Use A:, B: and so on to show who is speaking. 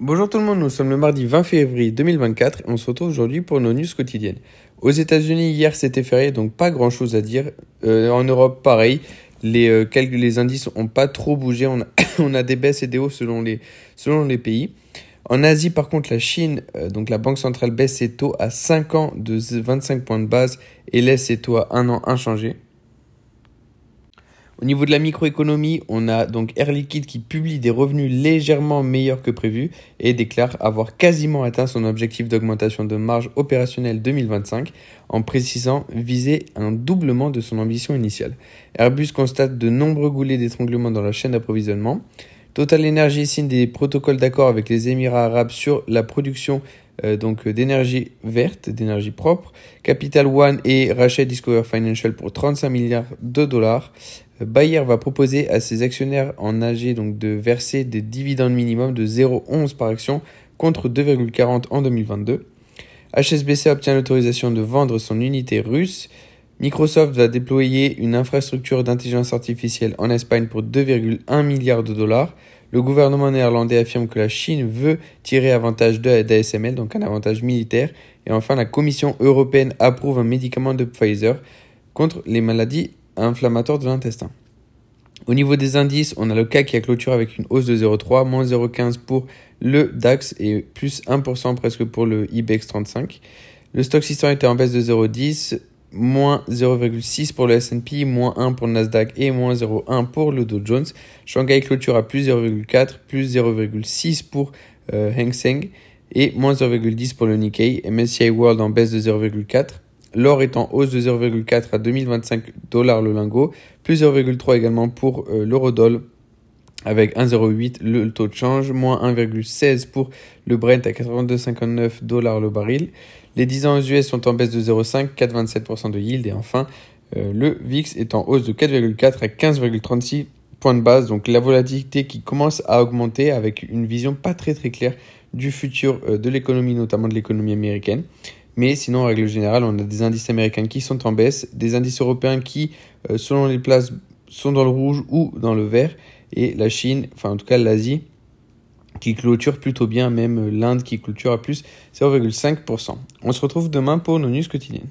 A: Bonjour tout le monde, nous sommes le mardi 20 février 2024 et on se retrouve aujourd'hui pour nos news quotidiennes. Aux États-Unis, hier c'était férié, donc pas grand chose à dire. Euh, en Europe, pareil. Les, euh, les indices n'ont pas trop bougé. On a, des baisses et des hausses selon les, selon les pays. En Asie, par contre, la Chine, euh, donc la Banque centrale baisse ses taux à 5 ans de 25 points de base et laisse ses taux à 1 an inchangés. Au niveau de la microéconomie, on a donc Air Liquide qui publie des revenus légèrement meilleurs que prévu et déclare avoir quasiment atteint son objectif d'augmentation de marge opérationnelle 2025 en précisant viser un doublement de son ambition initiale. Airbus constate de nombreux goulets d'étranglement dans la chaîne d'approvisionnement. Total Energy signe des protocoles d'accord avec les Émirats arabes sur la production euh, d'énergie verte, d'énergie propre. Capital One et rachète Discover Financial pour 35 milliards de dollars. Bayer va proposer à ses actionnaires en donc de verser des dividendes minimum de 0,11 par action contre 2,40 en 2022. HSBC obtient l'autorisation de vendre son unité russe. Microsoft va déployer une infrastructure d'intelligence artificielle en Espagne pour 2,1 milliards de dollars. Le gouvernement néerlandais affirme que la Chine veut tirer avantage d'ASML, donc un avantage militaire. Et enfin, la Commission européenne approuve un médicament de Pfizer contre les maladies inflammatoire de l'intestin. Au niveau des indices, on a le CAC qui a clôturé avec une hausse de 0,3, moins 0,15 pour le DAX et plus 1% presque pour le IBEX 35. Le stock 600 était en baisse de 0,10, moins 0,6 pour le S&P, moins 1 pour le Nasdaq et moins 0,1 pour le Dow Jones. Shanghai clôture à plus 0,4, plus 0,6 pour euh, Seng et moins 0,10 pour le Nikkei. MSCI World en baisse de 0,4. L'or est en hausse de 0,4 à 2025 dollars le lingot, plus 0,3 également pour euh, l'eurodoll avec 1,08 le taux de change, moins 1,16 pour le Brent à 82,59 dollars le baril. Les 10 ans aux US sont en baisse de 0,5, 4,27% de yield et enfin euh, le VIX est en hausse de 4,4 à 15,36 points de base. Donc la volatilité qui commence à augmenter avec une vision pas très très claire du futur euh, de l'économie, notamment de l'économie américaine. Mais sinon, en règle générale, on a des indices américains qui sont en baisse, des indices européens qui, euh, selon les places, sont dans le rouge ou dans le vert, et la Chine, enfin en tout cas l'Asie, qui clôture plutôt bien, même l'Inde qui clôture à plus 0,5%. On se retrouve demain pour nos news quotidiennes.